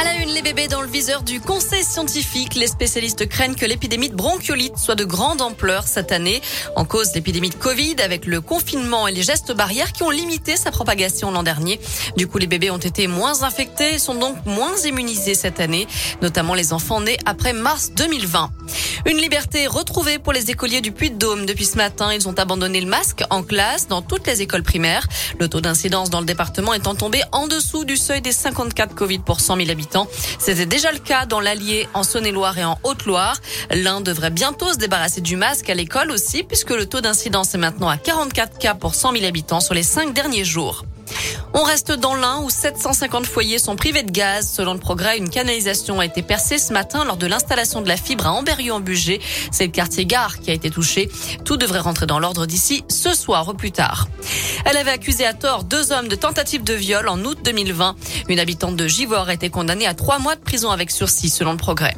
À la une, les bébés dans le viseur du conseil scientifique. Les spécialistes craignent que l'épidémie de bronchiolite soit de grande ampleur cette année. En cause l'épidémie de Covid avec le confinement et les gestes barrières qui ont limité sa propagation l'an dernier. Du coup, les bébés ont été moins infectés et sont donc moins immunisés cette année, notamment les enfants nés après mars 2020. Une liberté retrouvée pour les écoliers du Puy-de-Dôme. Depuis ce matin, ils ont abandonné le masque en classe dans toutes les écoles primaires. Le taux d'incidence dans le département étant tombé en dessous du seuil des 54 Covid pour 100 000 habitants. C'était déjà le cas dans l'Allier, en Saône-et-Loire et en Haute-Loire. L'un devrait bientôt se débarrasser du masque à l'école aussi, puisque le taux d'incidence est maintenant à 44 cas pour 100 000 habitants sur les cinq derniers jours. On reste dans l'Ain où 750 foyers sont privés de gaz. Selon le progrès, une canalisation a été percée ce matin lors de l'installation de la fibre à amberieu en bugey C'est le quartier Gare qui a été touché. Tout devrait rentrer dans l'ordre d'ici ce soir ou plus tard. Elle avait accusé à tort deux hommes de tentative de viol en août 2020. Une habitante de Givor a été condamnée à trois mois de prison avec sursis selon le progrès.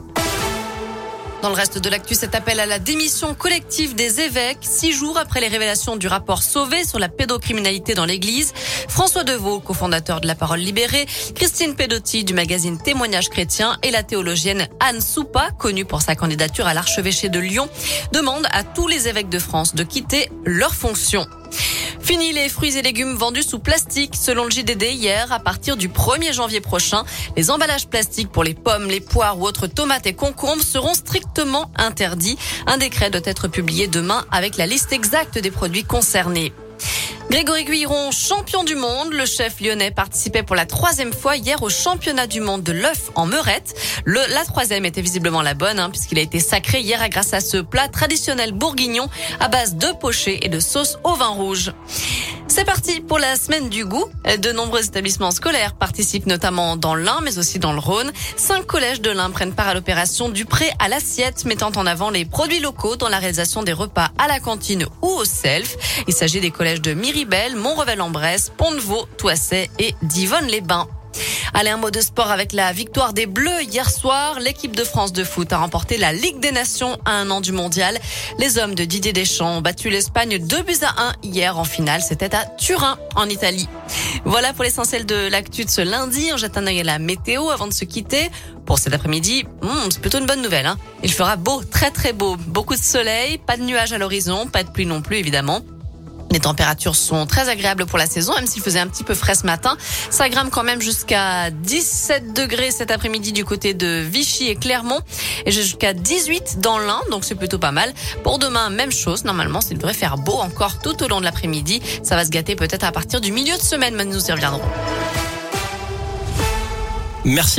Dans le reste de l'actu, cet appel à la démission collective des évêques, six jours après les révélations du rapport Sauvé sur la pédocriminalité dans l'Église. François Deveau, cofondateur de La Parole Libérée, Christine Pedotti du magazine Témoignages chrétiens et la théologienne Anne Soupa, connue pour sa candidature à l'archevêché de Lyon, demandent à tous les évêques de France de quitter leurs fonctions. Fini les fruits et légumes vendus sous plastique. Selon le JDD hier, à partir du 1er janvier prochain, les emballages plastiques pour les pommes, les poires ou autres tomates et concombres seront strictement interdits. Un décret doit être publié demain avec la liste exacte des produits concernés. Grégory Guiron, champion du monde. Le chef lyonnais participait pour la troisième fois hier au championnat du monde de l'œuf en meurette. Le, la troisième était visiblement la bonne, hein, puisqu'il a été sacré hier grâce à ce plat traditionnel bourguignon à base de pochés et de sauce au vin rouge. C'est parti pour la semaine du goût. De nombreux établissements scolaires participent notamment dans l'Ain, mais aussi dans le Rhône. Cinq collèges de l'Ain prennent part à l'opération du prêt à l'assiette, mettant en avant les produits locaux dans la réalisation des repas à la cantine ou au self. Il s'agit des collèges de Miribel, Montrevel-en-Bresse, Pont-de-Vaux, Toisset et Divonne-les-Bains. Allez, un mot de sport avec la victoire des Bleus hier soir. L'équipe de France de foot a remporté la Ligue des Nations à un an du mondial. Les hommes de Didier Deschamps ont battu l'Espagne 2 buts à 1 hier en finale. C'était à Turin, en Italie. Voilà pour l'essentiel de l'actu de ce lundi. On jette un œil à la météo avant de se quitter. Pour cet après-midi, hmm, c'est plutôt une bonne nouvelle. Hein. Il fera beau, très très beau. Beaucoup de soleil, pas de nuages à l'horizon, pas de pluie non plus évidemment. Les températures sont très agréables pour la saison, même s'il faisait un petit peu frais ce matin. Ça grimpe quand même jusqu'à 17 degrés cet après-midi du côté de Vichy et Clermont et jusqu'à 18 dans l'Ain, donc c'est plutôt pas mal. Pour demain, même chose. Normalement, ça devrait faire beau encore tout au long de l'après-midi. Ça va se gâter peut-être à partir du milieu de semaine, mais nous y reviendrons. Merci